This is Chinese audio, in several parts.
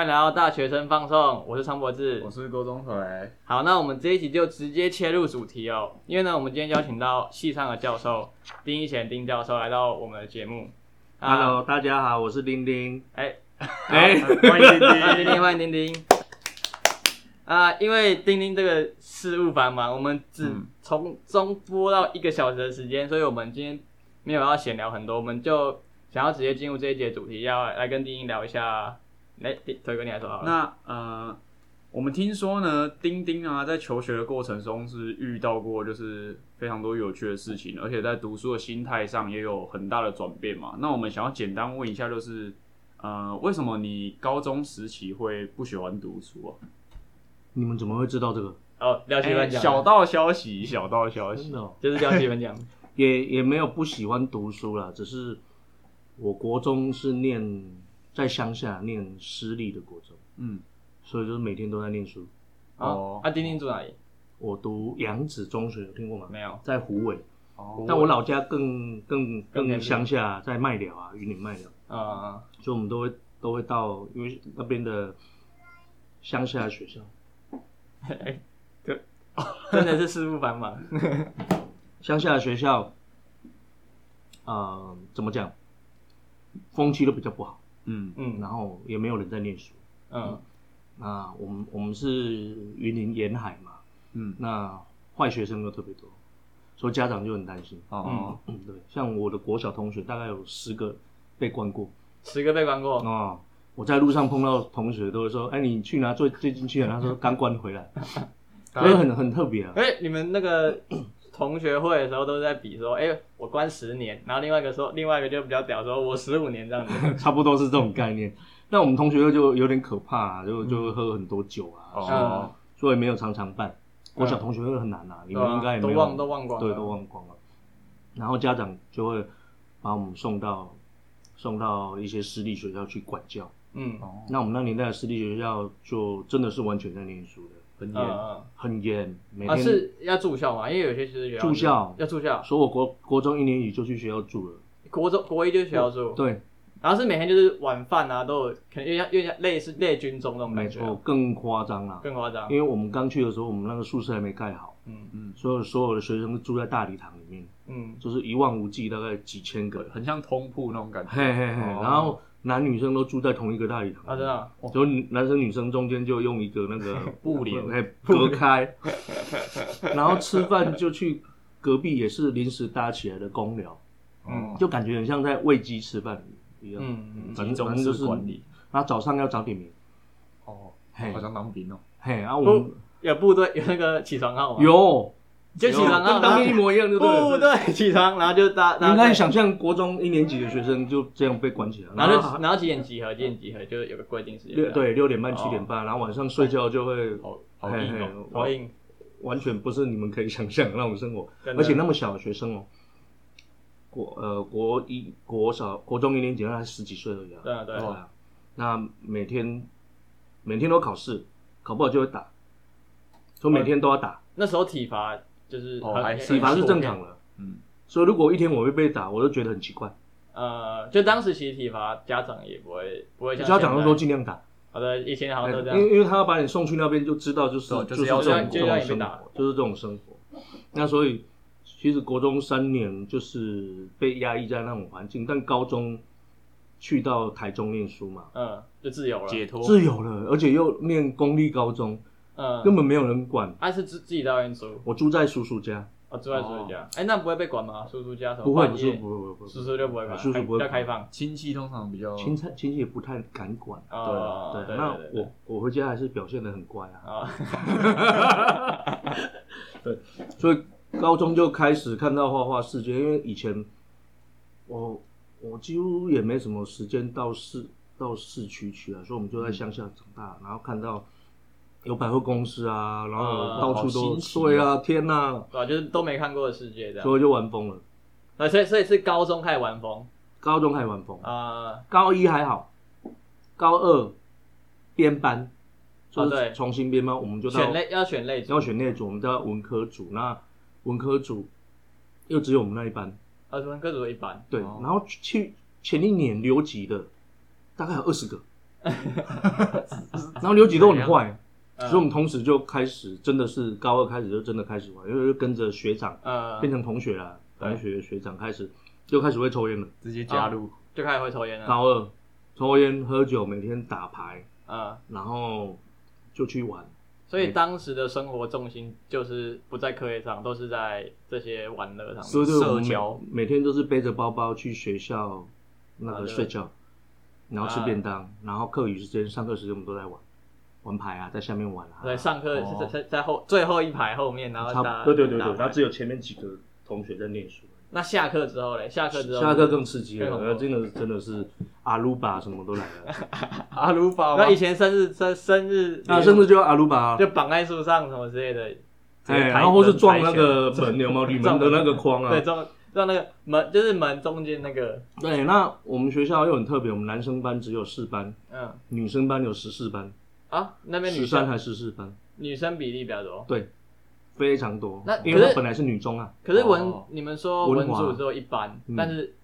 欢迎来到大学生放送，我是常博志我。是郭宗奎，好，那我们这一集就直接切入主题哦，因为呢，我们今天邀请到系上的教授丁一贤丁教授来到我们的节目。啊 Hello，大家好，我是丁丁。哎，哎、欢迎丁丁。欢迎丁丁，欢迎丁丁。啊，因为丁丁这个事务繁忙，我们只嗯从中播到一个小时的时间，所以我们今天没有要闲聊很多，我们就想要直接进入这一节主题，要来跟丁丁聊一下。来，丁推哥你来说好了。那呃，我们听说呢，丁丁啊，在求学的过程中是遇到过就是非常多有趣的事情，而且在读书的心态上也有很大的转变嘛。那我们想要简单问一下，就是呃，为什么你高中时期会不喜欢读书啊？你们怎么会知道这个？哦，廖奇哎文讲，小道消息，小道消息。真的、哦，就是廖奇文讲。也也没有不喜欢读书啦，只是我国中是念在乡下念私立的国中，嗯，所以就是每天都在念书。哦哦，啊，丁丁住哪里？我读扬子中学，有听过吗？没有。在湖尾，哦。但我老家更更更乡下，在麦寮啊，云林麦寮，啊啊所以我们都会都会到，因为那边的乡下学校，嗯，哎，对 真的是师傅繁忙。乡下的学校，呃，怎么讲，风气都比较不好，嗯嗯然后也没有人在念书。嗯那我们我们是云林沿海嘛，嗯那坏学生又特别多，所以家长就很担心。哦嗯，对，像我的国小同学大概有十个被关过十个被关过。哦。我在路上碰到同学都会说：“哎，你去哪？最最近去了？”他说：“刚关回来。” 所以很很特别啊。哎，你们那个同学会的时候都在比说，哎，我关十年，然后另外一个说，另外一个就比较屌，说我十五年这样子。差不多是这种概念。那我们同学会就有点可怕、啊，就就会喝很多酒啊，哦所以没有常常办。我小同学会很难啊，你们应该也没有都忘都忘光了对，都忘光了。然后家长就会把我们送到送到一些私立学校去管教。嗯哦，那我们那年代的私立学校就真的是完全在念书的，很严。嗯很严，每天。是要住校嘛？因为有些是住校要住校，所以我国国中一年级就去学校住了。国中国一就是学校住，对，然后是每天就是晚饭啊都有，可能有点有点类似类军中那种没感觉啊，错，更夸张啦。更夸张。因为我们刚去的时候，我们那个宿舍还没盖好。嗯嗯所有所有的学生都住在大礼堂里面，嗯，就是一望无际，大概几千个人，很像通铺那种感觉。嘿嘿嘿，哦然后男女生都住在同一个大礼堂，啊真的啊，所以男生女生中间就用一个那个 布帘。嘿 隔开，然后吃饭就去隔壁也是临时搭起来的公寮，嗯，就感觉很像在喂鸡吃饭一样，嗯嗯反正就是式管理。然后早上要早点名，哦，嘿。好像当兵哦。嘿，然后我们有部队有那个起床号吗？，有就起床号，跟当兵一模一样，对不对？起床，然后就大，你应该想象国中一年级的学生就这样被关起来，然后就然后几点集合？几点集合？就有个规定时间。六，对六点半哦七点半，然后晚上睡觉就会好好硬哦。好硬，完全不是你们可以想象的那种生活，而且那么小的学生哦，国呃国一国小国中一年级，那才十几岁而已啊，对啊对啊，啊，那每天每天都考试，考不好就会打，所以每天都要打，那时候体罚就是哦还体罚是正常的，嗯，所以如果一天我会被打，我就觉得很奇怪，呃，就当时其实体罚家长也不会不会像家长都说说，尽量打，好的，以前好像都这样，因为因为他要把你送去那边，就知道就是就是是要这种生活，就是这种生活。那所以其实国中三年就是被压抑在那种环境，但高中去到台中念书嘛，嗯，就自由了，解脱。自由了，而且又念公立高中，嗯，根本没有人管。啊是自自己在外面住，我住在叔叔家，哦住在叔叔家，哎那不会被管吗？叔叔家什么不会，不是，半夜不会，不会，不叔会。叔就不会管，叔叔不会。管比较开放，亲戚通常比较亲戚亲戚也不太敢管。哦对，对那对对我我回家还是表现的很乖啊。啊，所以高中就开始看到画画世界，因为以前我我几乎也没什么时间到市到市区去啊，所以我们就在乡下长大，然后看到有百货公司啊，然后啊到处都对啊，天呐、对吧？就是都没看过的世界这样，所以就玩疯了。啊，所以所以是高中开始玩疯？高中开始玩疯，啊，高一还好，高二编班，就哦对。是重新编班，我们就到选类要选类组，要选那组，我们叫文科组，那文科组又只有我们那一班，啊，文科组一班，对，哦。然后去前一年留级的大概有二十个，然后留级都很坏，嗯。所以我们同时就开始真的是高二开始就真的开始玩，因为就跟着学长呃变成同学啦，对同学学长开始就开始会抽烟了。直接加入，就开始会抽烟了。高二抽烟喝酒，每天打牌，嗯，然后就去玩。所以当时的生活重心就是不在课业上，都是在这些玩乐上社交。每每天都是背着包包去学校那个睡觉，然后吃便当，然后课余时间、上课时间我们都在玩，玩牌啊，在下面玩啊。对，上课哦。是在在在后最后一排后面，然后差打不对对对对，然后只有前面几个同学在念书。那下课之后嘞，下课之后下课更刺激了，更恐怖。那真的是真的是阿鲁巴什么都来了，阿鲁巴那以前生日生生日啊，生日就要阿鲁巴。啊，就绑在树上什么之类的，哎，抬然后或是撞那人个门，有没有？铝门的那个框啊。对，？撞撞那个门就是门中间那个，对，那我们学校又很特别，我们男生班只有四班，嗯。女生班有十四班，啊那边女生？十三还十四班，女生比例比较多。对，非常多。那，因为它本来是女中啊，可是文、哦。你们说文华。组只有一班，嗯。但是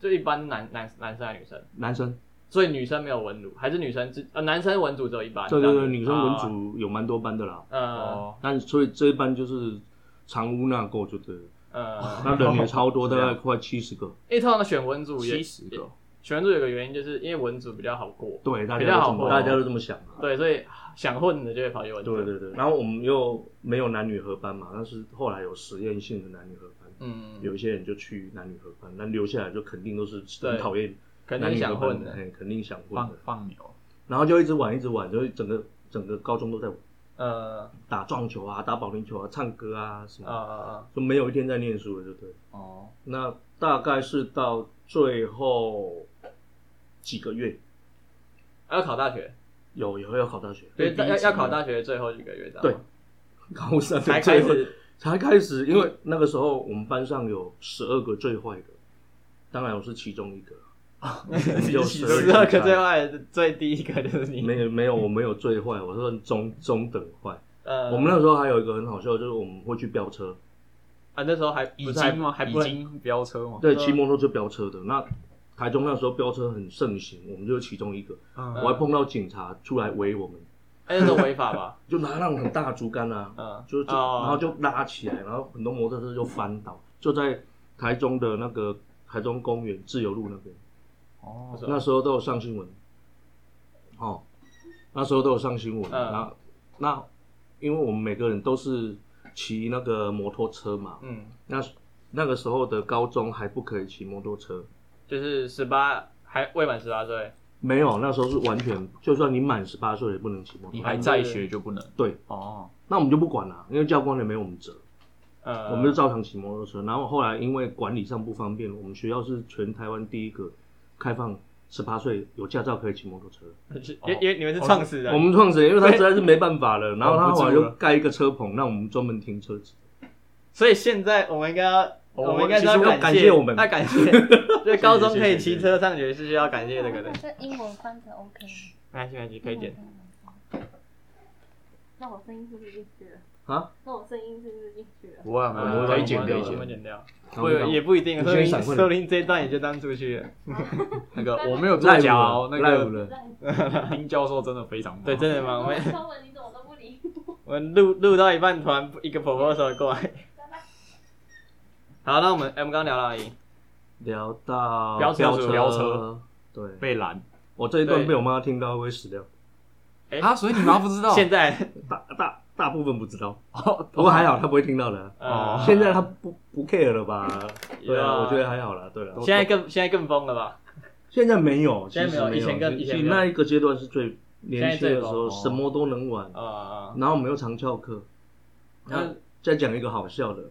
就一般男男男生还是女生？男生，所以女生没有文组，还是女生只呃男生文组只有一班？对对对，这样子？女生文啊组有蛮多班的啦，呃哦，但所以这一班就是藏污纳垢就对了，呃，那人也超多，大概快七十个，因为通常选文组也七十个，选文组有个原因，就是因为文组比较好过，对，大比较好混家都这么大家都这么想啊。对，所以想混的就会跑去文组。对对对，然后我们又没有男女合班嘛，但是后来有实验性的男女合班，嗯，有一些人就去男女合班，那留下来就肯定都是对很讨厌肯定男女合班想混的。哎，肯定想混放的，放牛，然后就一直玩一直玩，就整个整个高中都在玩呃打撞球啊，打保龄球啊，唱歌啊什么啊啊啊，就没有一天在念书了，就对。哦，那大概是到最后几个月，要考大学，有有要考大学，所以要要考大学最后几个月，这样对高三才开始。才开始，因为那个时候我们班上有十二个最坏的，当然我是其中一个。有十十二个最坏的最第一个就是你。没有没有，我没有最坏，我是中中等坏。呃，我们那时候还有一个很好笑，就是我们会去飙车，啊那时候还已不经吗？还不已经飙车吗？对，嗯骑摩托车飙车的。那台中那时候飙车很盛行，我们就是其中一个。嗯我还碰到警察出来围我们，哎那时候违法吧？就拿那种很大的竹竿啊，嗯，就就哦。然后就拉起来，然后很多摩托车就翻倒，就在台中的那个台中公园自由路那边。哦，是那时候都有上新闻，哦，那时候都有上新闻。嗯。然后那因为我们每个人都是骑那个摩托车嘛，嗯，那那个时候的高中还不可以骑摩托车，就是十八还未满十八岁，没有，那时候是完全，就算你满十八岁也不能骑摩托车。你还在学就不能。对，哦，那我们就不管了，因为教官也没有我们责，呃，我们就照常骑摩托车。然后后来因为管理上不方便，我们学校是全台湾第一个开放十八岁有驾照可以骑摩托车。因因为你们是创始人，我们创始人，因为他实在是没办法了，然后他后来就盖一个车棚，让我们专门停车子。所以现在我们应该要，我我们应该 是要感谢我们要感谢，就高中可以骑车上学是需要感谢这个的。这英文翻成 OK 吗？没关系，没关系，可以剪。那我声音是不是进去了？啊？那我声音是不是进去了？不会，不呃会，可以剪，我们可以剪我们。剪掉。不也不一定，你说不定先闪过来说不定这一段也就当出去了。那个我没有作假哦，那个了，丁教授真的非常棒对，真的吗？我们中文你怎么都不理我？我们录录到一半，突然一个 proposal 过来。好，那我们哎，我们刚刚聊到哪里？聊到飙车车，飙车对，被拦。我这一段被我妈听到会死掉，哎。啊，所以你妈不知道？现在。大大大部分不知道，哦不过还好她不会听到的。呃，现在她不不 care 了吧？对啊，我觉得还好了。对了，现在更现在更疯了吧？现在没有，现在没有其实以前更以前那一个阶段是最年轻的时候，什么都能玩。啊，然后我们又常翘课。那嗯再讲一个好笑的，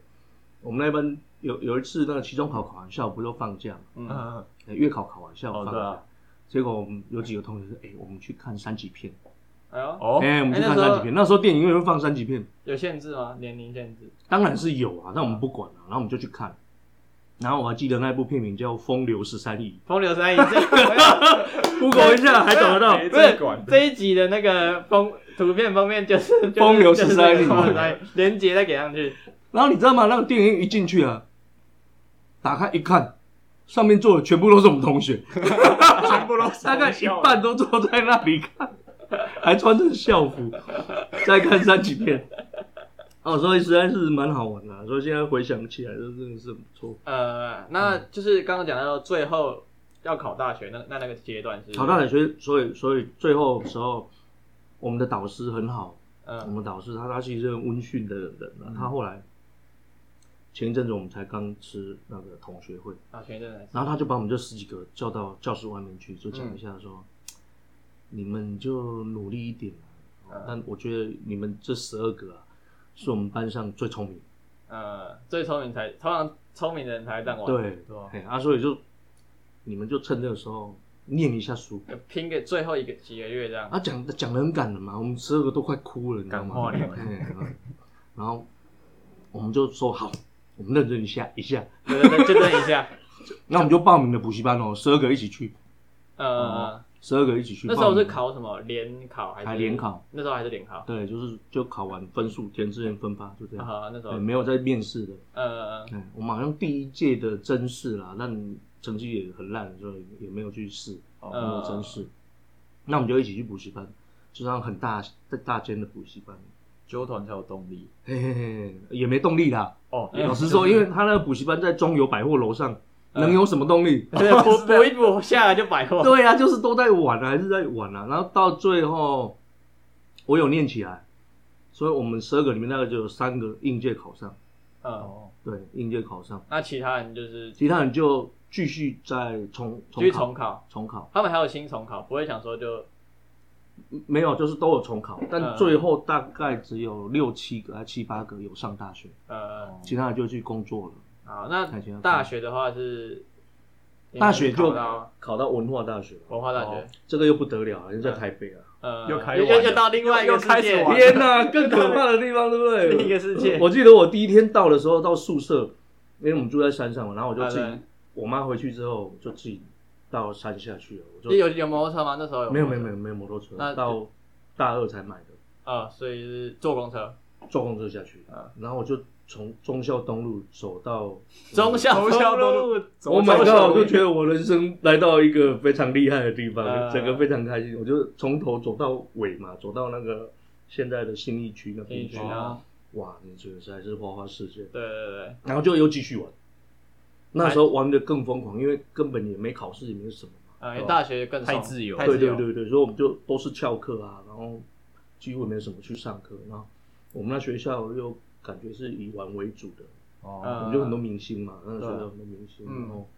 我们那班有有一次那个期中考考完下午不就放假嘛，嗯，月考考完下午放假，哦对啊结果我们有几个同学说，哎、我们去看三级片，哎呦，哦哎、，我们去哎那时候看三级片。那时候电影院会放三级片，有限制吗？年龄限制？当然是有啊，但我们不管啊，然后我们就去看。然后我还记得那部片名叫《风流十三亿风流三亿，这个 》，Google 一下还找得到。没不是这管这一集的那个封图片封面就是就是风流就是13亿风流13亿连接再给上去，然后你知道吗？那个电影院一进去啊，打开一看，上面坐的全部都是我们同学，全部都大概一半都坐在那里看，还穿着校服 再看三级片。哦，所以实在是蛮好玩的啊、所以现在回想起来，这真的是很不错。呃，那就是刚刚讲到最后要考大学，那那那个阶段是？考大学，所以所以最后时候，我们的导师很好，我嗯们导师他他其实是很温驯的人啊，他后来前一阵子我们才刚吃那个同学会，啊，前一阵子然后他就把我们这十几个叫到教室外面去，就讲一下说，嗯你们就努力一点啊、嗯但我觉得你们这十二个啊，是我们班上最聪明，呃最聪明才通常聪明的人才会这样玩，对对吧？嘿啊，所以就你们就趁这个时候念一下书。拼个最后一个几个月这样，他，讲讲的很感人嘛，我们十二个都快哭了，你知道吗？然后我们就说好，我们认真一下一下，对对对，就等一下，那我们就报名了补习班哦，十二个一起去，呃，十二个一起去。那时候是，考什么联考还是还联考？那时候还是联考，对，就是就考完分数填志愿分发，就这样。啊，那时候对，没有在面试的。呃嗯，我们好像第一届的真试啦，但成绩也很烂，所以也没有去试，哦没有真试。那我们就一起去补习班，就上很大大间的补习班，纠团才有动力。嘿嘿嘿，也没动力啦。哦。哎老实说，因为他那个补习班在中油百货楼上，能有什么动力？对，补补一补 下来就百货，对啊、就是都在玩啊，还是在玩啊。然后到最后，我有念起来，所以我们十二个里面大概就有三个应届考上，嗯，哦，对，应届考上，那其他人就是其他人就继续再重重考，重考，他们还有新重考，不会想说就没有，就是都有重考，但嗯。最后大概只有六七个还七八个有上大学，呃，其他的就去工作了。好，那大学的话是大学就考到文化大学，文化大学。哦，这个又不得了，人在台北啊！呃，又开又又到另外一个又世界，开始天哪，更可怕的地方，对不对？另一个世界。我记得我第一天到的时候，到宿舍，因为我们住在山上嘛，然后我就自己啊，我妈回去之后就自己到山下去了。我就有有摩托车吗？那时候有没有没有没有没有摩托车那，到大二才买的，啊，所以是坐公车，坐公车下去啊，然后我就从忠孝东路走到忠孝忠孝东东路，我买到我就觉得我人生来到一个非常厉害的地方，呃整个非常开心。我就从头走到尾嘛，走到那个现在的新义区那边去新义区。啊，哇，你觉得实在是花花世界。对对对，然后就又继续玩。那时候玩的更疯狂，因为根本也没考试，也没有什么嘛。呃，因为大学更太自由对太自由，对对对，所以我们就都是翘课啊，然后几乎没有什么去上课。然后我们那学校又感觉是以玩为主的，哦，我嗯们就很多明星嘛，那个学校对很多明星，嗯。然后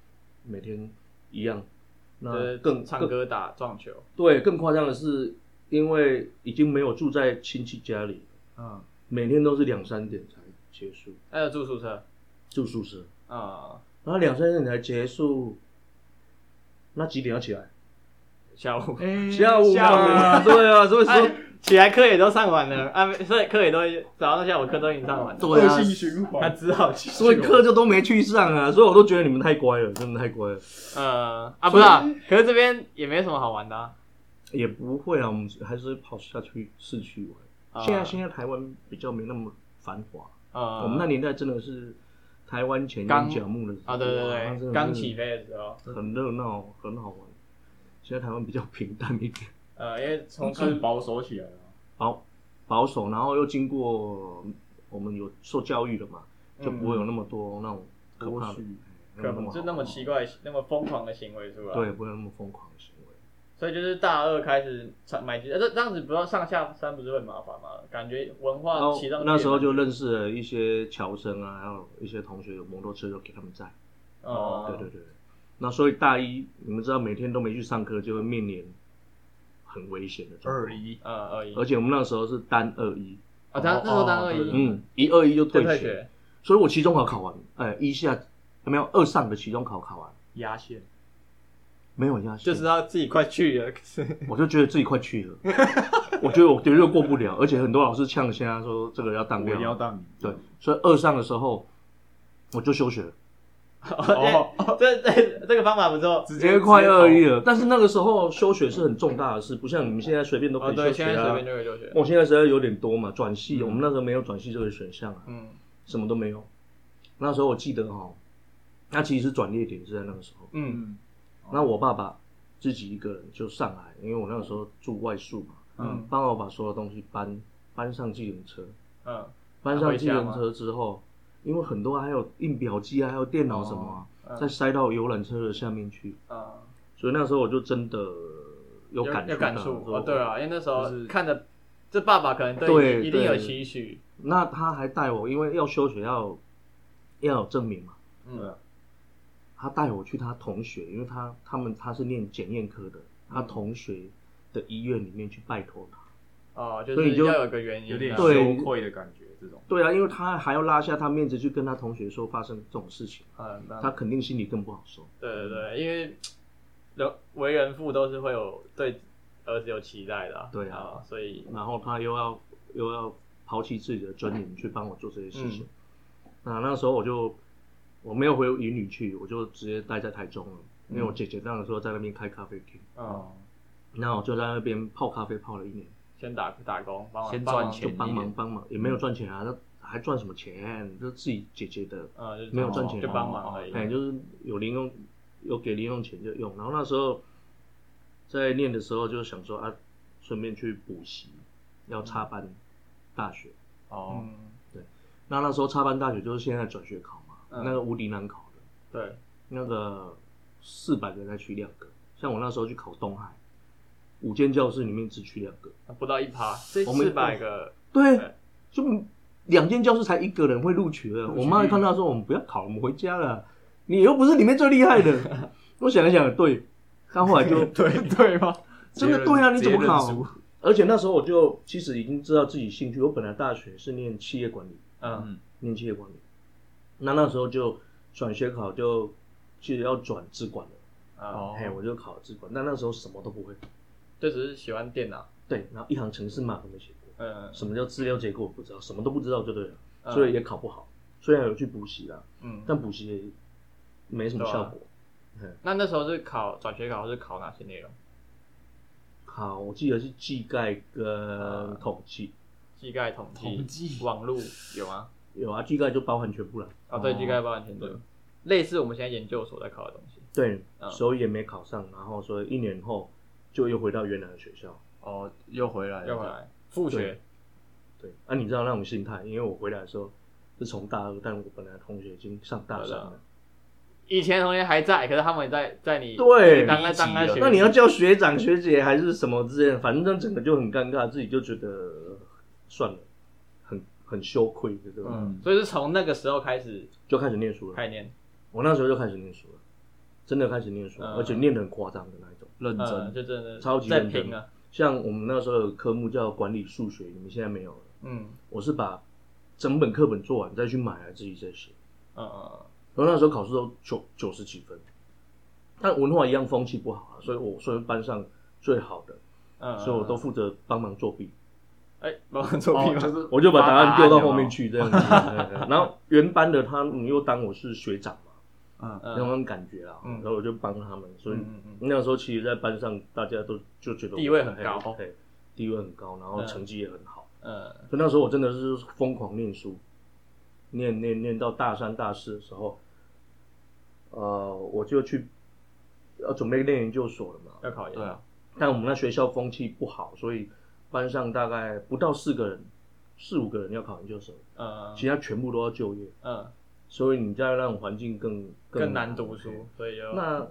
每天一样。那更更唱歌打撞球，对更夸张的是，因为已经没有住在亲戚家里，嗯，每天都是两三点才结束。还有住宿舍，住宿舍，啊，然后两三点才结束，那几点要起来？下午下午下午嘛，对啊，所以说哎，起来课也都上完了啊，所以课也都早上、下午课都已经上完了，对啊恶性循他环。只好去。所以课就都没去上啊，所以我都觉得你们太乖了，真的太乖了。呃啊，不是啊，可是这边也没什么好玩的啊。也不会啊，我们还是跑下去市区玩。啊现在现在台湾比较没那么繁华，呃，我们那年代真的是台湾前刚沿角木的时候啊，对对对，刚起飞的时候，很热闹，很好玩。现在台湾比较平淡一点，呃，因为从开始保守起来了。保保守，然后又经过我们有受教育了嘛，就不会有那么多那种可怕的可能就那么奇怪、那么疯狂的行为出来。对，，不会那么疯狂的行为。所以就是大二开始买机，呃，这这样子不要上下山不是会很麻烦吗？感觉文化那时候就认识了一些侨生啊，还有一些同学有摩托车，就给他们载。哦，对对对。那所以大一，你们知道每天都没去上课，就会面临很危险的状况。二。一，呃，二一，而且我们那时候是单二一，啊，他那时候单二哦一，嗯，一二一就就退学，退学，所以我期中考考完，哎，一下没有？二上的期中考考完，压线，没有压线，就是他自己快去了，可是。我就觉得自己快去了，我觉得我绝对过不了，而且很多老师呛瞎说这个要当我要掉，当你。对，所以二上的时候我就休学了。哦，这这这个方法不错，直直接快二一了，但是那个时候休学是很重大的事，不像你们现在随便都可以休学啊。现在随便。就可以休学，我现在实在有点多嘛，转系，我们那时候没有转系这个选项啊，嗯，什么都没有。那时候我记得哈，那其实是转捩点是在那个时候。嗯，嗯，那我爸爸自己一个人就上来，因为我那个时候住外宿嘛，嗯。帮我把所有东西搬搬上计程车，嗯。搬上计程车之后，因为很多还有印表机啊，还有电脑什么啊、嗯再塞到游览车的下面去，嗯，所以那时候我就真的有有感有感触哦，对啊，因为那时候就是看着这爸爸可能对一定有期许，那他还带我，因为要休学要要有证明嘛，嗯他带我去他同学，因为他他们他是念检验科的，他嗯同学的医院里面去拜托他。哦，就所以你就是要有个原因啊，有点羞愧的感觉，这种对啊，因为他还要拉下他面子去跟他同学说发生这种事情，嗯，那他肯定心里更不好受。对对对，因为人为人父都是会有对儿子有期待的啊，对啊所以然后他又要又要抛弃自己的尊严去帮我做这些事情。那那时候我就我没有回云里去，我就直接待在台中了，因为我姐姐那个时候在那边开咖啡厅，嗯，那我就在那边泡咖啡泡了一年，先打打工，帮忙先赚钱就帮忙帮忙，也没有赚钱啊，那还赚什么钱？就自己姐姐的，呃，没有赚钱就帮忙而已，哎，就是有零用有给零用钱就用。然后那时候在念的时候就想说啊，顺便去补习，要插班大学。哦，对，那那时候插班大学就是现在转学考嘛，嗯。那个无敌难考的，对，那个四百个才取两个。像我那时候去考东海，五间教室里面只取两个，不到一趴，这我们四百个，对对，就两间教室才一个人会录取了。取。我妈一看到说我们不要考，我们回家了，你又不是里面最厉害的。我想一想，对，但后来就 对对吗？真的对啊你怎么考？而且那时候我就其实已经知道自己兴趣，我本来大学是念企业管理，嗯嗯，念企业管理，那那时候就转学考就其实要转资管了，啊，哦。嘿，我就考资管，但那时候什么都不会，就只是喜欢电脑，对，然后一行程式码都没写过，嗯。什么叫资料结构我不知道，什么都不知道就对了，嗯。所以也考不好，虽然有去补习啦，嗯，但补习也没什么效果。那那时候是考转学考是考哪些内容？考我记得是技概跟嗯统计，技概、统统计、计网络有吗？有啊，技概就包含全部了。啊，对，哦。技概包含全部，类似我们现在研究所在考的东西。对，嗯。所以也没考上，然后所以一年后就又回到原来的学校。哦，又回来了，又回来复学，对，啊，你知道那种心态，因为我回来的时候是从大二，但我本来同学已经上大三了。以前同学还在，可是他们也在在你对当在当在学，那你要叫学长学姐还是什么之类的，反正整个就很尴尬，自己就觉得算了，很很羞愧的，对？吧？嗯，所以是从那个时候开始就开始念书了。开念，我那时候就开始念书了，真的开始念书，嗯。而且念得很夸张的那一种。认嗯，真，就真的超级在认真像我们那时候有科目叫管理数学，你们现在没有了。嗯。我是把整本课本做完再去买来自己再写。嗯嗯然后那时候考试都九九十几分，但文化一样风气不好啊，所以我算是班上最好的，嗯，所以我都负责帮忙作弊，哎帮忙作弊哦，就是我就把答案丢到后面去，去这样子。对对 然后原班的他你又当我是学长嘛，嗯，嗯那种感觉啊，嗯。然后我就帮他们，所以那个时候其实，在班上大家都就觉得我地位很高。嘿嘿地位很高，然后嗯成绩也很好。嗯。所以那时候我真的是疯狂念书，念念念到大三大四的时候，呃，我就去要准备念研究所了嘛。要考研，对啊，但我们那学校风气不好，所以班上大概不到四个人，四五个人要考研究生，嗯其他全部都要就业，嗯。所以你在那种环境更更难读书，所以那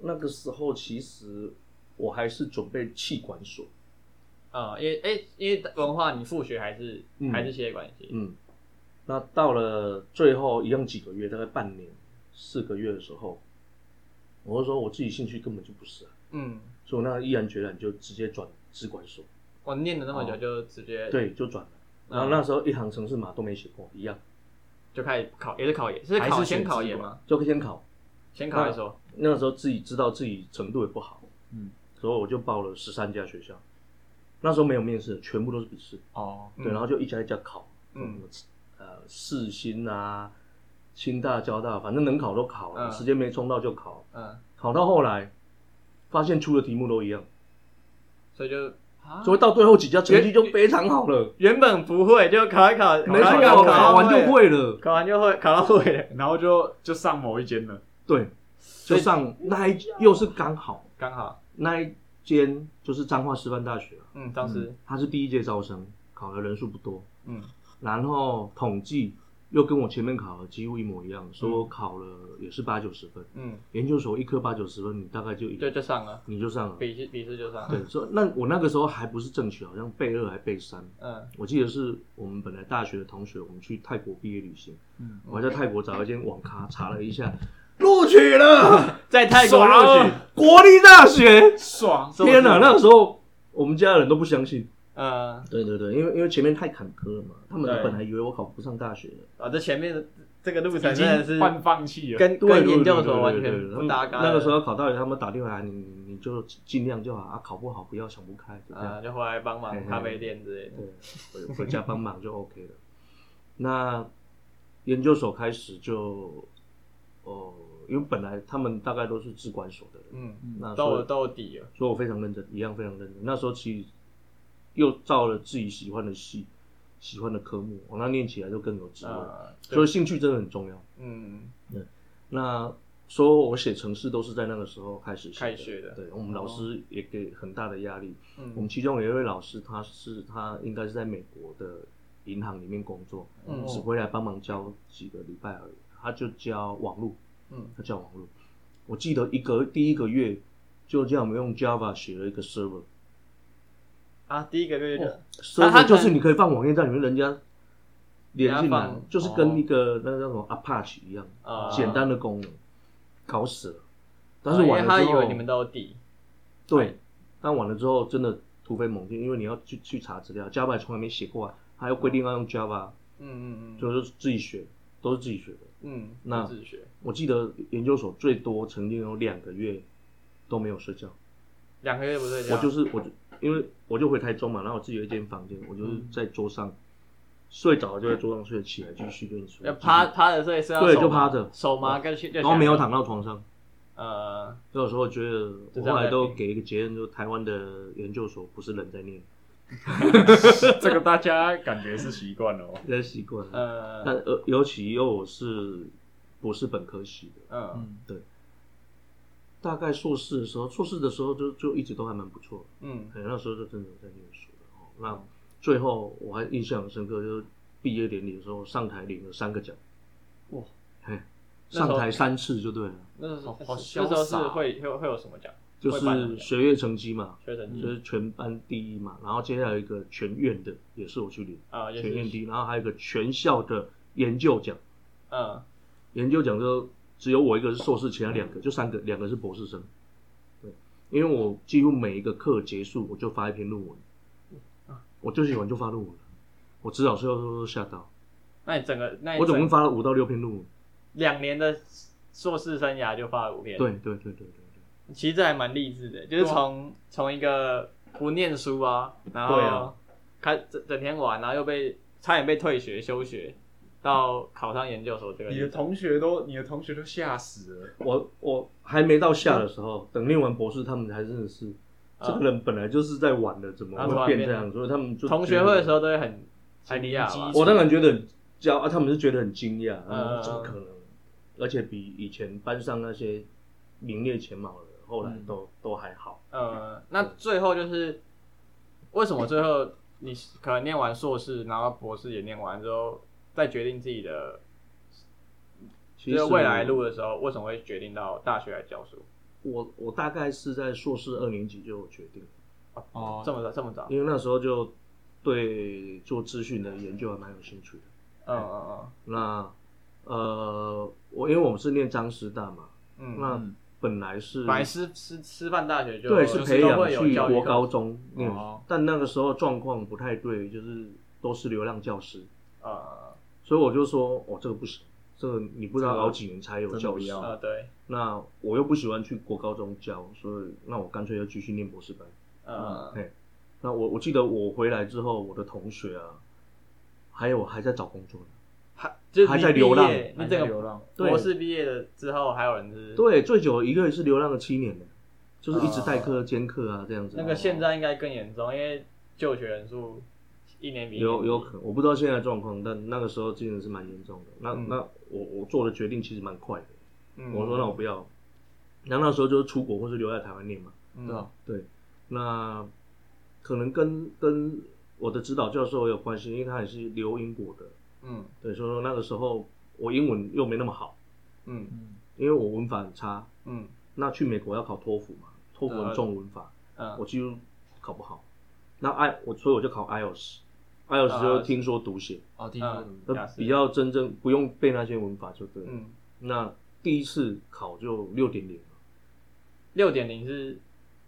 那个时候其实我还是准备气管所，啊，因为哎，因为文化你复学还是嗯还是企业关系，嗯，那到了最后一样几个月，大概半年、四个月的时候，我就说我自己兴趣根本就不是、啊，嗯，所以我那毅然决然就直接转资管所，我念了那么久就直接对，就转了。嗯然后那时候一行程式码都没写过，一样，就开始考，也是考研，是还是考先考研吗？就先考。先考再说，那个时候自己知道自己程度也不好，嗯，所以我就报了十三家学校。那时候没有面试，全部都是笔试，哦，对，然后就一家一家考，嗯，呃，四新啊、清大、交大，反正能考都考了，嗯时间没冲到就考。嗯，考到后来，发现出的题目都一样，所以就啊。所以到最后几家成绩就非常好了。原本不会，就考一考，没错，考考考完就，会。了。考完就会，考到会了，然后就就上某一间了，对，就上那一又是刚好，刚好，那一间就是彰化师范大学啊，嗯，当时。它是第一届招生，考的人数不多，嗯。然后统计又跟我前面考的几乎一模一样，说考了也是八九十分，嗯，研究所一科八九十分，你大概就就就上了，你就上了。笔试笔试就上了，对，所以那我那个时候还不是正取，好像备二还备三。嗯。我记得是我们本来大学的同学，我们去泰国毕业旅行，嗯，我还在泰国找一间网咖查了一下，录取了，在泰国录取，国立大学。爽，天哪，那个时候我们家人都不相信。呃对对对，因为因为前面太坎坷了嘛，他们对本来以为我考不上大学的。啊，这前面的这个路程已真的是经半放弃了。跟跟研究所完全不搭嘎的。那个时候考大学，他们打电话来，你你你就尽量就好啊，考不好不要想不开，就这样。啊，就回来帮忙咖啡店之类的。对，回回家帮忙就 OK 了。那研究所开始就，哦，因为本来他们大概都是资管所的人，嗯，那所以都有都有底了。所以我非常认真，一样非常认真。那时候其实又照了自己喜欢的戏、喜欢的科目，我那念起来就更有滋味。呃，所以兴趣真的很重要。嗯，那说我写程式都是在那个时候开始开学的对我们老师也给很大的压力。嗯我们其中有一位老师，他是他应该是在美国的银行里面工作，嗯只回来帮忙教几个礼拜而已。他就教网络，嗯他教网络。我记得一个第一个月就这样，我们用 Java 写了一个 server。啊，第一个月就他就是你可以放网页在里面，人家连进来就是跟一个那个叫什么 Apache 一样，啊简单的功能，搞死了。但啊是晚了之后，因为他以为你们都有底。对，但晚了之后真的突飞猛进，因为你要去去查资料，Java 从来没写过啊，还有规定要用 Java，嗯嗯嗯，就是自己学，都是自己学的。嗯，那自己学我记得研究所最多曾经有两个月都没有睡觉，两个月不睡觉。我就是我就因为我就回台中嘛，然后我自己有一间房间，我就在桌上、睡着了就在桌上睡，起来继续练书，要趴趴着睡是要对就趴着。手麻跟去，然后没有躺到床上。呃，有时候觉得，我后来都给一个结论，就是台湾的研究所不是人在念，这个大家感觉是习惯了哦。在习惯了。呃。但呃，尤其又我是不是本科系的，嗯大概硕士的时候，硕士的时候就就一直都还蛮不错的，嗯。哎，那时候就真的在念书了。哦，那最后我还印象很深刻，就是毕业典礼的时候上台领了三个奖，哇，嘿，上台三次就对了，那时候好好那时候是潇洒会会会有什么奖？就是学业成绩嘛，学成绩。就是全班第一嘛，然后接下来有一个全院的也是我去领，啊，全院第一，然后还有一个全校的研究奖，嗯。研究奖就只有我一个是硕士，其他两个就三个，两个是博士生。对，因为我几乎每一个课结束我就发一篇论文，我就喜欢就发论文了，我指导师都都吓到，那你整个那你我总共整发了五到六篇论文。两年的硕士生涯就发了五篇，对对对对对对，其实这还蛮励志的，就是从从一个不念书啊，然后开整整天玩，然后又被差点被退学休学，到考上研究所这个，你的同学都，你的同学都吓死了。我我还没到下的时候，等念完博士，他们才真的是。这个人本来就是在玩的，怎么会变这样？所以他们就同学会的时候都会很惊讶我当然觉得很骄傲，啊他们是觉得很惊讶，怎么可能？而且比以前班上那些名列前茅的，后来都、都还好。呃，那最后就是为什么最后你可能念完硕士，然后博士也念完之后，再决定自己的其实就是未来路的时候，为什么会决定到大学来教书？我我大概是在硕士二年级就决定，哦这么早这么早？因为那时候就对做资讯的研究还蛮有兴趣的。嗯嗯嗯。那呃，我因为我们是念张师大嘛，嗯。嗯，那本来是本来师师师范大学就对是培养去国高中念哦，但那个时候状况不太对，就是都是流浪教师，呃所以我就说哦这个不行，这个你不知道这个熬几年才有教师真的不要。呃对那我又不喜欢去国高中教，所以那我干脆要继续念博士班。呃嘿，那我我记得我回来之后，我的同学啊，还有还在找工作呢。还还在流浪业还你整个在流浪，博士毕业了之后，还有人是对，最久一个人是流浪了七年的，就是一直代课、兼课啊这样子。那个现在应该更严重，因为就学人数一年比一年有有可能，我不知道现在的状况，但那个时候真的是蛮严重的。那、嗯。那我我做的决定其实蛮快的，嗯。我说那我不要。然后那时候就是出国或是留在台湾念嘛。嗯。对吧？对，那可能跟跟我的指导教授有关系，因为他也是留英国的，嗯。对，所以说那个时候我英文又没那么好，嗯。因为我文法很差。嗯。那去美国要考托福嘛，托福很重文法，我嗯几乎考不好。那 I 我所以我就考 IELTS，IELTS 就是听说读写，哦，听说比较真正不用背那些文法就对了。嗯，那第一次考就六点零，六点零是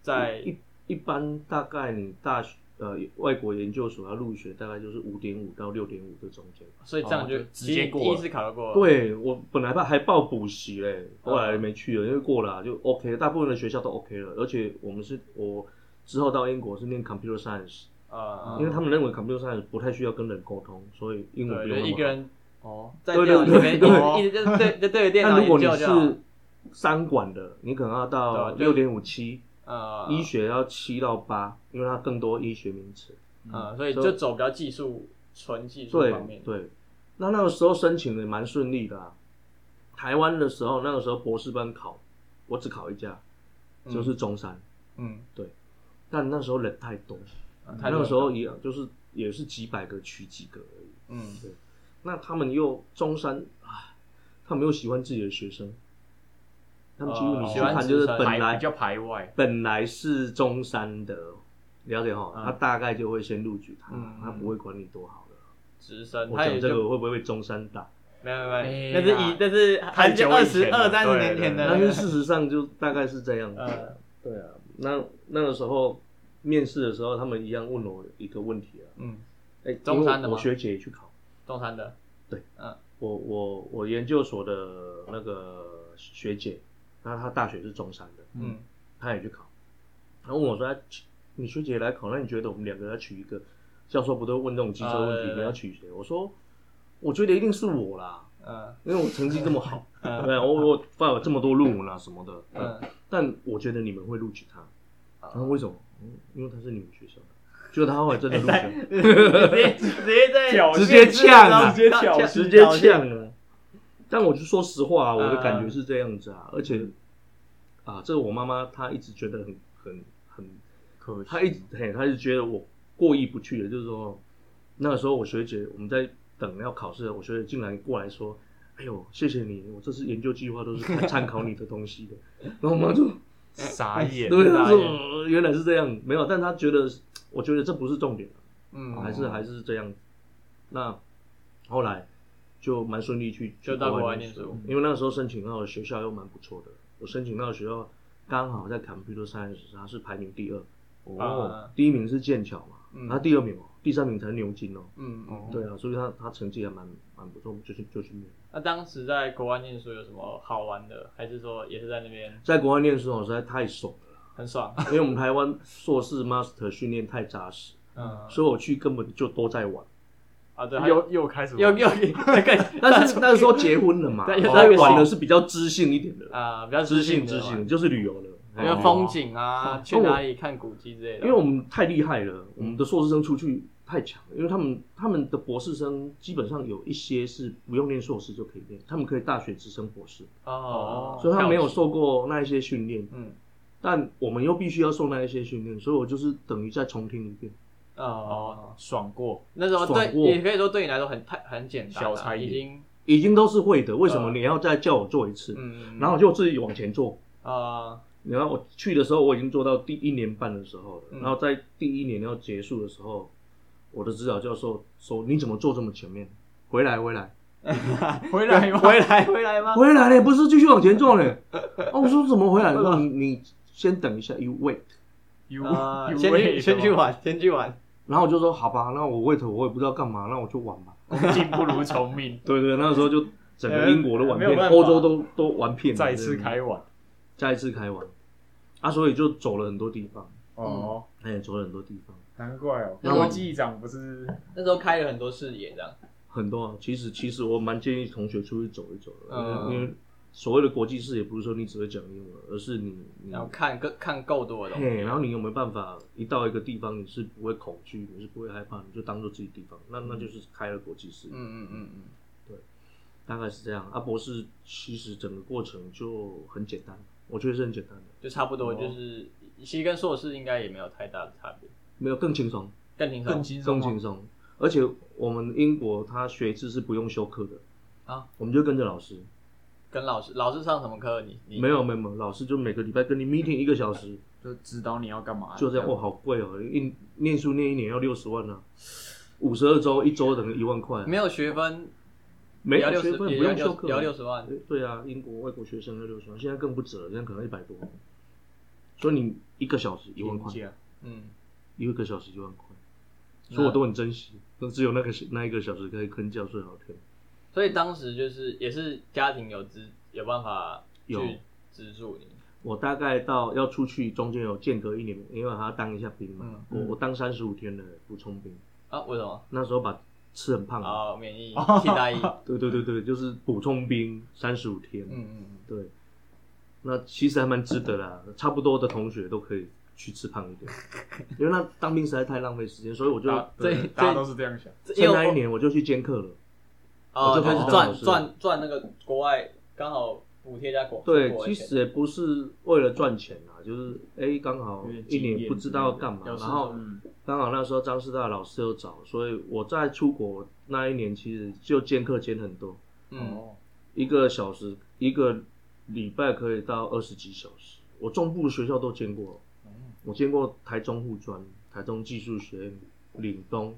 在一一般大概你大学呃外国研究所要入学，大概就是五点五到六点五这中间。所以这样就直接过了第一次考就过了。对我本来还报补习嘞，后来嗯没去了，因为过了啊就 OK，大部分的学校都 OK 了，而且我们是我之后到英国是念 Computer Science，呃，因为他们认为 Computer Science 不太需要跟人沟通，所以英文不对，用那么好。就一个人哦，在对电脑里面对对一直对就对着电脑。是三管的，你可能要到六点五七，呃，医学要七到八，因为它更多医学名词。呃，所以就走比较技术纯技术方面。对，那那个时候申请的蛮顺利的、啊。台湾的时候，那个时候博士班考，我只考一家，嗯就是中山。嗯，对但那时候人太多，呃那个时候也就是也是几百个取几个而已。嗯对那他们又中山啊，他们又喜欢自己的学生，他们几乎哦你去喜欢看就是本来比较排外，本来是中山的，了解哈，嗯他大概就会先录取他嗯，他不会管你多好的。直升，我讲这个会不会被中山打？没有没有那是以那是很久二十以前二三十年前的，但是事实上就大概是这样子。呃对啊，那那个时候面试的时候，他们一样问我一个问题啊，嗯，哎，中山的吗？我学姐也去考，中山的，对，嗯。我我我研究所的那个学姐，那她大学是中山的，嗯。她也去考，然后问我说，哎你学姐来考，那你觉得我们两个要取一个？教授不都问这种机车问题，呃你要取谁？我说，我觉得一定是我啦，嗯因为我成绩这么好，嗯 对啊，我我发了这么多论文啊什么的，嗯，但我觉得你们会录取他。然后为什么？嗯，因为他是你们学校的。结果他后来真的录取了，直接直接在挑直接呛啊，直接挑直接呛了。但我就说实话啊，我的感觉是这样子啊，而且啊，这个我妈妈她一直觉得很很很，可惜她一直嘿，她一直觉得我过意不去的，就是说那个时候我学姐我们在等要考试，我学姐竟然过来说。哎呦，谢谢你！我这次研究计划都是看参考你的东西的。然后我妈就傻眼，对，他说、呃原来是这样，没有，但他觉得，我觉得这不是重点，嗯。还是还是这样。那后来就蛮顺利去就到国外念念书。因为那个时候申请到的学校又蛮不错的，我申请到的学校刚好在 Computer Science 它是排名第二，啊。第一名是剑桥嘛，嗯。他第二名哦，第三名才是牛津哦，嗯嗯，对啊，所以他他成绩还蛮蛮不错，就去就去念。那当时在国外念书有什么好玩的？还是说也是在那边在国外念书哦，实在太爽了，很爽？因为我们台湾硕士 Master 训练太扎实，嗯所以我去根本就都在玩。啊，对，又又开始又又更 但是那时候结婚了嘛，对后来有玩的是比较知性一点的，啊比较知性知性，就是旅游了。因为风景啊，哦去哪里看古迹之类的。因为我们太厉害了，我们的硕士生出去太强了，因为他们他们的博士生基本上有一些是不用念硕士就可以念，他们可以大学直升博士，哦，所以他没有受过那一些训练，嗯。但我们又必须要受那一些训练，所以我就是等于再重听一遍。哦，哦，爽过，那时候对，也可以说对你来说很太很简单啊，小才艺已经。已经都是会的，为什么？嗯。你要再叫我做一次？嗯，然后就自己往前做，啊。然后我去的时候，我已经做到第一年半的时候了。嗯。然后在第一年要结束的时候，我的指导教授说：“你怎么坐这么前面？回来，回来，回来吗？回来 回来吗？回来嘞！不是继续往前坐嘞？” 哦，我说怎么回来？说你你先等一下，you wait。You wait 吗，先去玩，先去玩。然后我就说：“好吧，那我 wait，我也不知道干嘛，那我就玩吧。进不如从命，”对对，那时候就整个英国都玩遍，欧洲都都玩遍了，再次开玩。再次开玩啊！所以就走了很多地方，哦，哎，走了很多地方。难怪哦，那国际长不是那时候开了很多视野，这样。很多啊，其实其实我蛮建议同学出去走一走的，嗯因为所谓的国际视野不是说你只会讲英文，而是你你要看更看够多的东，西。然后你有没有办法一到一个地方你是不会恐惧，你是不会害怕，你就当做自己地方，那那就是开了国际视野，嗯嗯嗯嗯，对大概是这样。啊，博士其实整个过程就很简单，我觉得是很简单的。就差不多就是其实跟硕士应该也没有太大的差别，没有更轻松，更轻松，更轻松更轻松。而且我们英国他学制是不用修课的。啊，我们就跟着老师，跟老师？老师上什么课？你？你？没有没有没有，老师就每个礼拜跟你 meeting 一个小时，就指导你要干嘛，就这样。哇，好贵哦，一念书念一年要六十万呢、五十二周一周等于一万块啊、没有学分，没有学分不用修课，也要六十万，对啊，英国外国学生要六十万，现在更不止了，现在可能一百多。所以你一个小时一万块，嗯，一个小时一万块，那所以我都很珍惜。都只有那个那一个小时可以跟教授聊天。所以当时就是也是家庭有资有办法有去资助你，我大概到要出去中间有间隔一年，因为还要当一下兵嘛。嗯我我当三十五天的补充兵，啊？为什么？那时候把吃很胖。哦，免疫 替代役，对对对对，就是补充兵三十五天。嗯嗯嗯，对，那其实还蛮值得啦，差不多的同学都可以去吃胖一点，因为那当兵实在太浪费时间，所以我就对大家都是这样想。趁那一年我就去兼课了。哦，我就开始就是赚赚赚那个国外刚好补贴加国对，国外钱。其实也不是为了赚钱啊，就是哎，刚好一年不知道要干嘛，然后刚好那时候张师大老师又找，所以我在出国那一年其实就兼课兼很多，嗯，哦，一个小时一个礼拜可以到二十几小时。我中部的学校都兼过，我见过台中护专、台中技术学院、岭东、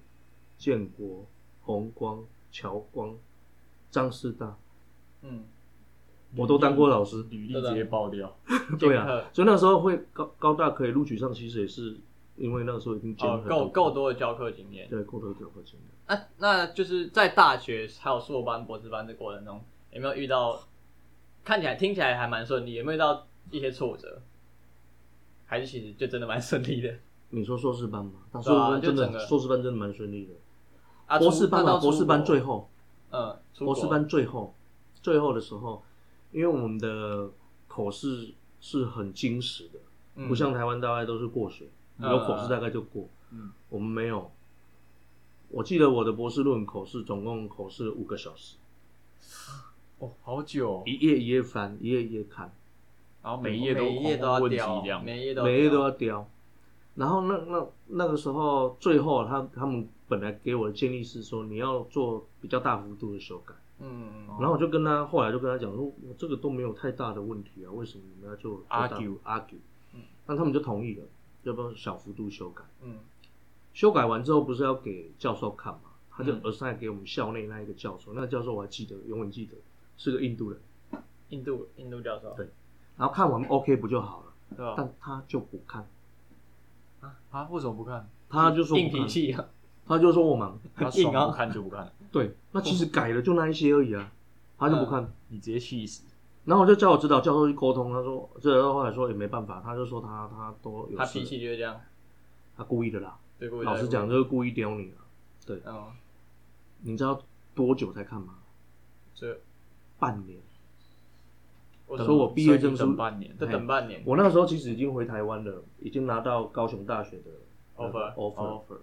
建国、红光、侨光、张师大，嗯，我都当过老师。履历直接爆掉。对啊，所以那时候会高高大可以录取上，其实也是因为那个时候已经兼哦够够多的教课经验。对够多的教课经验。那那就是在大学还有硕班、博士班的过程中，有没有遇到看起来听起来还蛮顺利，有没有遇到一些挫折？还是其实就真的蛮顺利的你说硕士班吗？硕士班真的硕士班真的蛮顺利的。啊？博士班博士班最后，嗯，博士班最后，最后的时候，因为我们的口试是很精实的，嗯不像台湾大概都是过水，嗯有口试大概就过。嗯，我们没有。我记得我的博士论文口试总共口试了五个小时，哦，好久哦，一页一页翻，一页一页看，然后每一页都每一页都要问题雕这，样。每一页都每一页都要雕。然后那那那个时候，最后他他们本来给我的建议是说，你要做比较大幅度的修改。嗯嗯然后我就跟他后来就跟他讲说，我这个都没有太大的问题啊，为什么你们要做 Argue argue？嗯那他们就同意了，要不要小幅度修改？嗯修改完之后不是要给教授看嘛？他就嗯 assign 给我们校内那一个教授，那个教授我还记得，永远记得，是个印度人。印度印度教授对然后看完 OK 不就好了？对吧？但他就不看，啊，为什么不看？他就说硬不看，脾气啊，他就说我忙。他硬啊不看就不看，对，那其实改了就那一些而已啊，他就不看。你直接气死。然后我就叫我指导教授去沟通，他说，这来说也没办法，他就说他他都有事他脾气就是这样，他故意的啦。对不对？老实讲，就是故意刁你啊。嗯，你知道多久才看吗？这半年。我说我毕业证书等半年，再等半年我那个时候其实已经回台湾了，已经拿到高雄大学的 Offer offer。offer，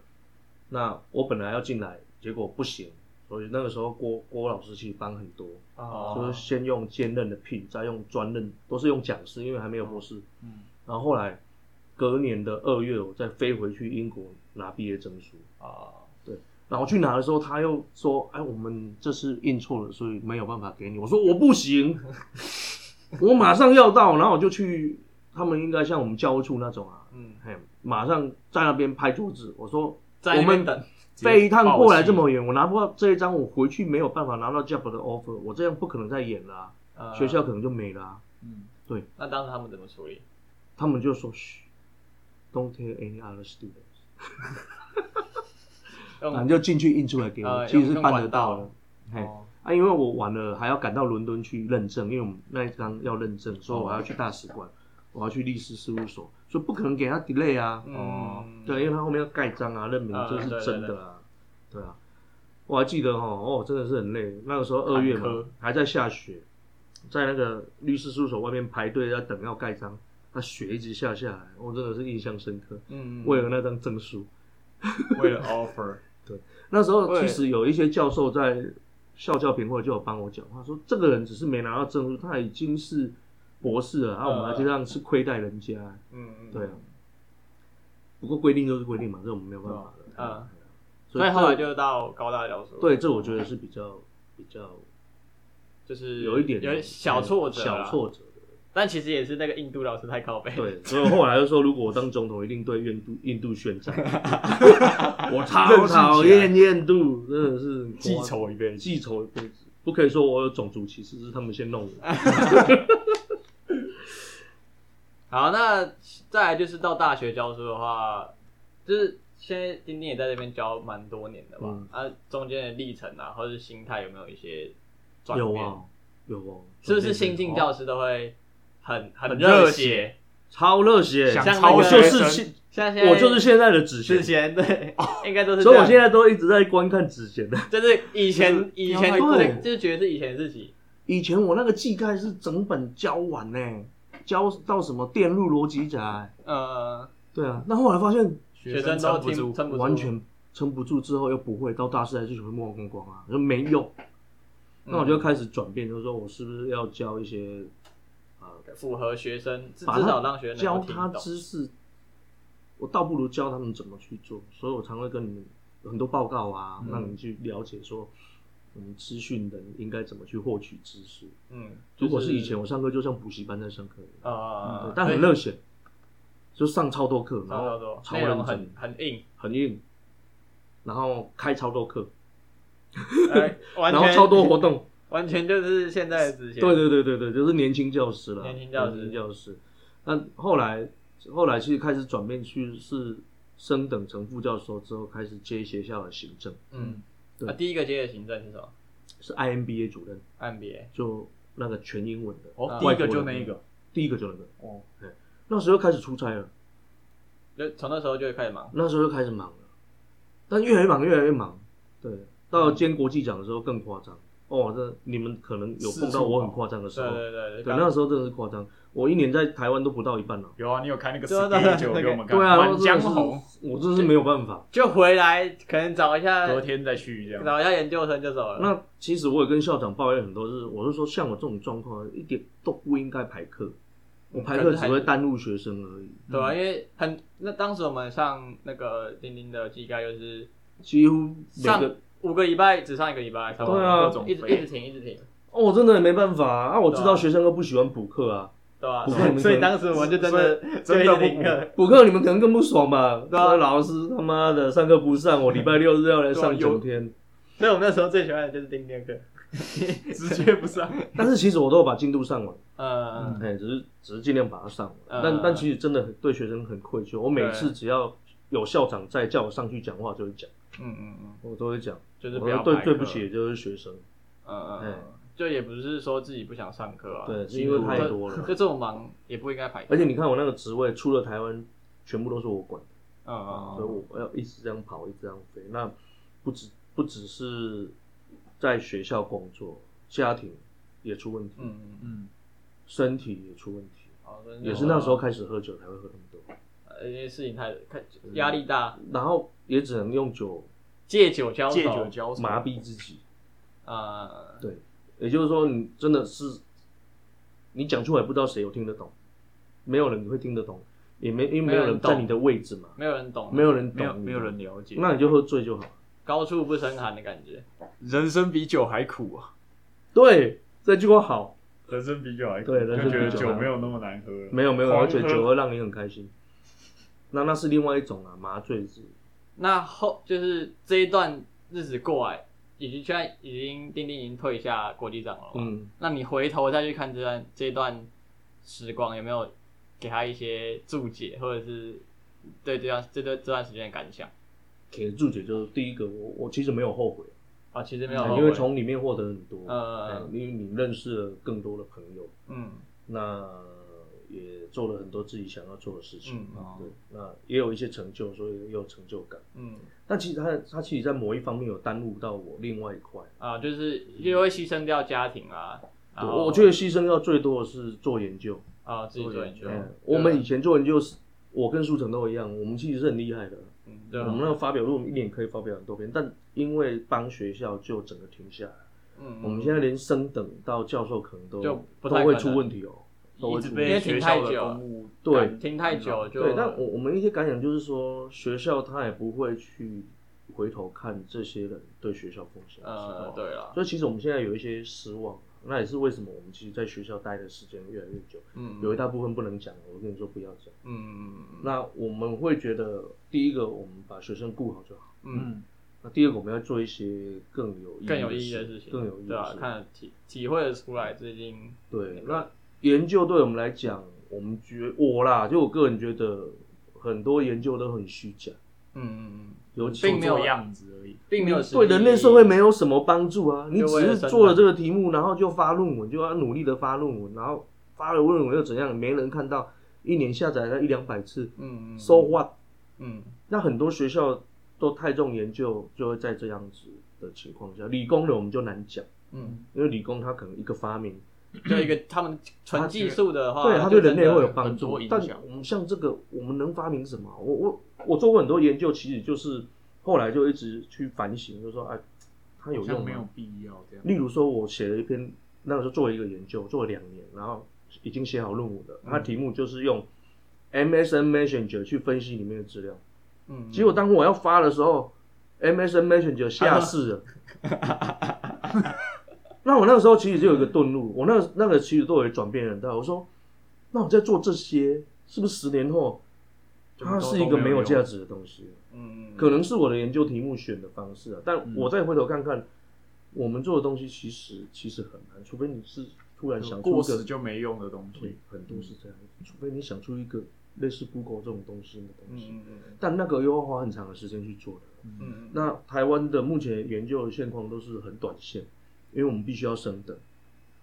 那我本来要进来，结果不行，所以那个时候郭郭老师其实帮很多，哦就是先用兼任的聘，再用专任，都是用讲师，因为还没有博士。嗯，然后后来隔年的二月，我再飞回去英国拿毕业证书。啊，然后去拿的时候，他又说：“哎，我们这次印错了，所以没有办法给你。”我说：“我不行，我马上要到。”然后我就去，他们应该像我们教务处那种啊，嗯，嘿，马上在那边拍桌子。我说：“在我们那边等，飞一趟过来这么远，我拿不到这一张，我回去没有办法拿到 job 的 offer，我这样不可能再演了啊、呃学校可能就没了、啊。嗯，那当时他们怎么处理？他们就说：“嘘，Don't tell any other students。”用反正就进去印出来给我，呃其实是办得管道到的。嘿，哦，啊，因为我晚了，还要赶到伦敦去认证，因为我们那一张要认证，所以我还要去大使馆，我要去律师事务所，所以不可能给他 delay 啊。哦，对，因为他后面要盖章啊，认明啊这是真的啊。对啊，我还记得哈，哦，真的是很累。那个时候二月嘛还在下雪，在那个律师事务所外面排队要等要盖章，那雪一直下下来，我真的是印象深刻。嗯，为了那张证书，为了 offer，对那时候其实有一些教授在校教评会就有帮我讲话，说这个人只是没拿到证书，他已经是博士了，然后我们还这样是亏待人家。嗯嗯，对啊，不过规定就是规定嘛，这我们没有办法的。嗯，所所以后来就到高大教授，对，这我觉得是比较比较就是有一点有点小挫折，小，挫折的。但其实也是那个印度老师太靠背，对，所以我后来就说，如果我当总统，一定对印度印度宣战。我超讨厌印度，真的是记仇一辈子。记仇一辈子。不可以说我有种族歧视，是他们先弄我。好，那再来就是到大学教书的话，就是现在丁丁也在这边教蛮多年的吧，嗯啊，中间的历程啊，或者是心态有没有一些转变？有啊，有啊，是不是新进教师都会很很很热热血超热血？想像我超学生就是现，像现在我就是现在的子之贤，前对，应该都是这，所以我现在都一直在观看子贤的。就是以前就是以前对，就是觉得是以前自己，以前我那个技概是整本教完呢，教到什么电路逻辑闸。呃，对啊，那后来发现学生都撑不住，听撑不住，完全撑不住，之后又不会，到大四还是全部忘光光啊，就没用。那我就开始转变，就是说我是不是要教一些啊，符合学生，至少让他学生教他。知识，我倒不如教他们怎么去做，所以我常会跟你们有很多报告啊，嗯让你们去了解说，我们资讯人应该怎么去获取知识。嗯，如果是以前我上课就像补习班在上课但很热血，就上超多课，然后超多超内容认真很，很硬，很硬，然后开超多课，呃 然后超多活动。完全就是现在的之前。对对对对对，就是年轻教师了，年轻教师年轻教师。那后来后来其实开始转变去是升等成副教授之后，开始接学校的行政，嗯，对啊，第一个接的行政是什么是 IMBA 主任，IMBA。就那个全英文的。哦，啊第一个就那一个，第一个就那个。哦，那时候开始出差了，就从那时候就会开始忙。那时候就开始忙了，但越来越忙，越来越忙。对，到兼国际奖的时候更夸张。哦，这你们可能有碰到我很夸张的时对候。对对对，那时候真的是夸张。我一年在台湾都不到一半了。有啊，你有开那个对啊 s 对啊 k 就给我们看，对啊，满我真的是江红，我真是没有办法。就回来，可能找一下隔天再去这样。找一下研究生就走了。那其实我也跟校长抱怨很多，是我是说像我这种状况，一点都不应该排课，我排课只会耽误学生而已，对啊，因为很那当时我们上那个钉钉的技概就是几乎每上个五个礼拜只上一个礼拜，差不多对啊各种一直一直停一直停，哦，我真的也没办法啊，啊我知对啊。道学生都不喜欢补课啊，对吧、补课你们可能所以当时我们就真的就一真的不补课。补课你们可能更不爽吧？对啊。老师他妈的上课不上，我礼拜六日要来上对啊有。九天，所以我们那时候最喜欢的就是钉钉课。直接不上，但是其实我都有把进度上完，嗯，哎，只是只是尽量把它上但但其实真的很对学生很愧疚，我每次只要有校长在叫我上去讲话，就会讲，嗯嗯嗯，我都会讲，就是不要排课对不起，就是学生，嗯嗯哎嗯，就也不是说自己不想上课啊，对，是因为太多了。就这种忙也不应该排。而且你看我那个职位，出了台湾，全部都是我管，嗯嗯所以嗯，我要一直这样跑，一直这样飞。那不只不只是在学校工作，家庭也出问题，嗯嗯，嗯，身体也出问题，好，也是那时候开始喝酒才会喝那么多，呃，因为事情太太压力大，然后也只能用酒借酒浇愁，借酒浇愁，麻痹自己。啊，对，也就是说，你真的是你讲出来，不知道谁有听得懂，没有人会听得懂，也没因为没有人在你的位置嘛，没有人懂，没有人懂，没有没有人了解，那你就喝醉就好。高处不胜寒的感觉。人生比酒还苦啊，对，这句话好。人生比酒还苦，对人生就觉得比酒酒没有那么难喝了，没有没有，狂而且酒会让你很开心。那那是另外一种啊，麻醉是。那后就是这一段日子过来，已经现在已经丁丁已经退下国际长了嘛，嗯，那你回头再去看这段这段时光，有没有给他一些注解，或者是对这段这段这段时间的感想？给的注解就是第一个，我我其实没有后悔，啊，其实没有后悔，因为从里面获得很多，呃哎因为你认识了更多的朋友，嗯。那也做了很多自己想要做的事情，嗯对，那也有一些成就，所以也有成就感。嗯但其实他他其实在某一方面有耽误到我另外一块，啊，就是就会牺牲掉家庭啊，对我我觉得牺牲掉最多的是做研究。啊自己做研究哎，我们以前做研究是，我跟舒成都一样，我们其实是很厉害的。嗯对我们那个发表，论文一年可以发表很多篇，但因为帮学校就整个停下来。嗯，我们现在连升等到教授可能都就不太会出问题哦，一直被因为停学校的对。干停太久就对，但我我们一些感想就是说，学校他也不会去回头看这些人对学校贡献的时候呃，对了，所以其实我们现在有一些失望，那也是为什么我们其实在学校待的时间越来越久，嗯，有一大部分不能讲，我跟你说不要讲。嗯那我们会觉得，第一个我们把学生顾好就好，嗯。嗯，那第二个我们要做一些更有意义更有意义的事情，更有意义对啊，的事。看体体会得出来，最近对，那研究对我们来讲，我们觉我啦，就我个人觉得很多研究都很虚假，嗯嗯嗯，尤其并没有做样子而已。并没有对人类社会没有什么帮助啊！你只是做了产这个题目，然后就发论文，就要努力的发论文，然后发了论文又怎样？没人看到，一年下载了一两百次嗯嗯，so what？嗯那很多学校都太重研究，就会在这样子的情况下，理工的我们就难讲，嗯，因为理工它可能一个发明，就一个他们纯技术的话，对它对人类会有帮助。但我们像这个，我们能发明什么？我我我做过很多研究，其实就是后来就一直去反省，就说哎，它有用没有？必要这样。例如说，我写了一篇，那个时候做了一个研究，做了两年，然后已经写好论文了。它题目就是用 MSN Messenger 去分析里面的资料。嗯，结果当我要发的时候，MSN Messenger 下市了。那我那个时候其实就有一个顿悟，我那个那个其实都有转变很大。我说，那我在做这些，是不是十年后它是一个没有价值的东西？嗯，可能是我的研究题目选的方式啊，但我再回头看看，我们做的东西其实其实很难，除非你是突然想出过一个时就没用的东西，，很多是这样，除非你想出一个类似 Google 这种东西的东西，嗯嗯但那个又要花很长的时间去做的。嗯嗯，那台湾的目前研究的现况都是很短线，因为我们必须要升等，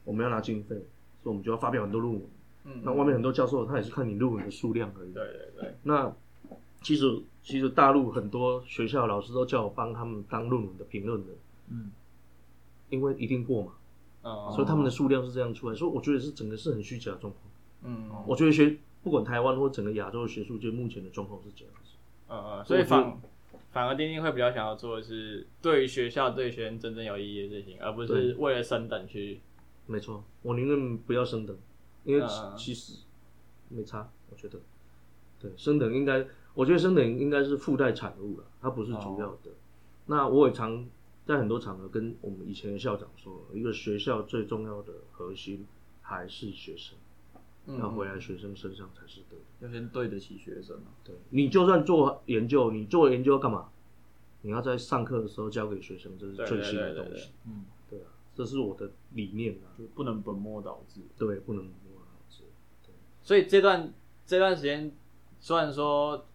我们要拿经费，所以我们就要发表很多论文。嗯那外面很多教授他也是看你论文的数量而已。对对对，那其实其实大陆很多学校老师都叫我帮他们当论文的评论的，嗯，因为一定过嘛，嗯，所以他们的数量是这样出来，所以我觉得是整个是很虚假的状况。嗯我觉得学不管台湾或整个亚洲的学术界目前的状况是这样子。呃，所以反反而丁丁会比较想要做的是对于学校、对学生真正有意义的事情，而不是为了升等去。没错，我宁愿不要升等，因为嗯其其实没差，我觉得。对，升等应该，我觉得升等应该是附带产物了，它不是主要的。那我也常在很多场合跟我们以前的校长说，一个学校最重要的核心还是学生，嗯要回来学生身上才是对的。要先对得起学生啊。对你就算做研究，你做研究要干嘛？你要在上课的时候教给学生，这是最新的对对对东西。嗯，对啊，这是我的理念啊。就不能本末倒置。对，不能摸脑子。所以这段这段时间，虽然说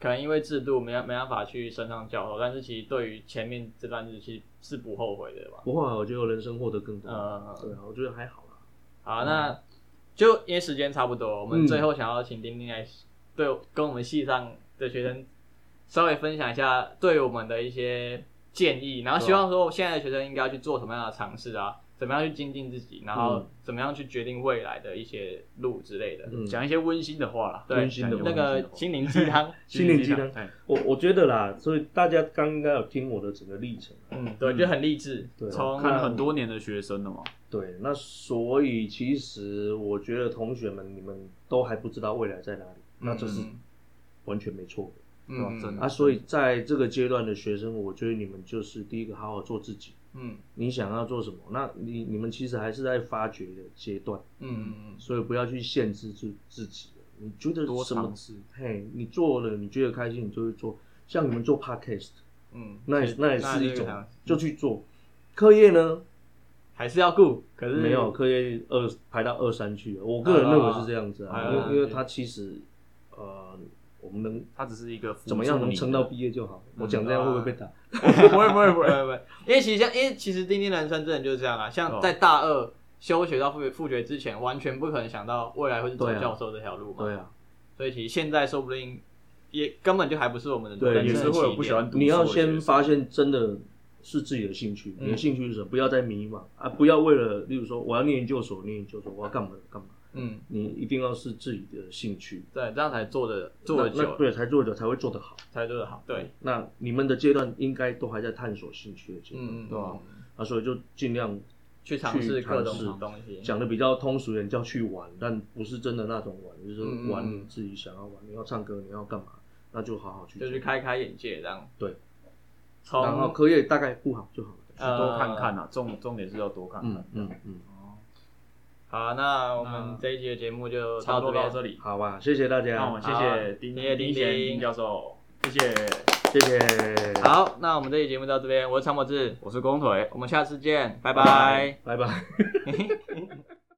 可能因为制度没没办法去升上教授，但是其实对于前面这段日期是不后悔的吧？不会啊，我觉得人生获得更多。嗯对啊，我觉得还好啦。好，那就因为时间差不多，我们嗯最后想要请丁丁来对跟我们系上的学生稍微分享一下对我们的一些建议，然后希望说现在的学生应该要去做什么样的尝试啊，怎么样去精进自己，然后嗯怎么样去决定未来的一些路之类的。嗯讲一些温馨的话啦，对温馨的那个 心灵鸡汤，心灵鸡汤哎，我我觉得啦，所以大家刚应该有听我的整个历程。嗯，对，就很励志。对从看了很多年的学生了嘛，对，那所以其实我觉得同学们你们都还不知道未来在哪里，那这是嗯完全没错的。嗯啊，所以在这个阶段的学生，我觉得你们就是第一个好好做自己。嗯你想要做什么？那你你们其实还是在发掘的阶段，嗯嗯所以不要去限制住自己。你觉得多什么尝试。嘿，你做了，你觉得开心，你就会做。像你们做 podcast，嗯，那也那也是一种就去做。课业呢，还是要顾，可是没有课业二排到二三去了。我个人认为是这样子啊，啊因为因为他其实呃，我们能他只是一个怎么样能撑到毕业就好。我讲这样会不会被打？不会不会不会不会，因为其实像因为其实丁丁男生真的就是这样啊，像哦在大二休学到复复学之前，完全不可能想到未来会是走教授这条路嘛。对啊，所以其实现在说不定也根本就还不是我们的对也是会有不喜欢读书你要先发现真的是自己的兴趣，嗯你的兴趣是什么？不要再迷茫啊！不要为了，例如说我要念研究所，念研究所，我要干嘛干嘛？嗯，你一定要是自己的兴趣，对，这样才做的做的久，对，才做的久才会做得好。才做得好。对，那你们的阶段应该都还在探索兴趣的阶段，对啊啊，所以就尽量去尝试各种东西。讲的比较通俗一点叫去玩，但不是真的那种玩，就是玩嗯你自己想要玩，你要唱歌，你要干嘛，那就好好去。就去开开眼界这样。对，从然后可以大概顾好就好了。呃多看看啊，重重点是要多看看嗯。嗯嗯，好，那我们这一期的节目就差不多到这里，好吧，谢谢大那家我，们谢谢丁谢谢丁贤丁。丁教授，谢谢，谢谢，，好，那我们这期节目到这边，我是常博志，我是公腿。我们下次见，拜拜。拜拜。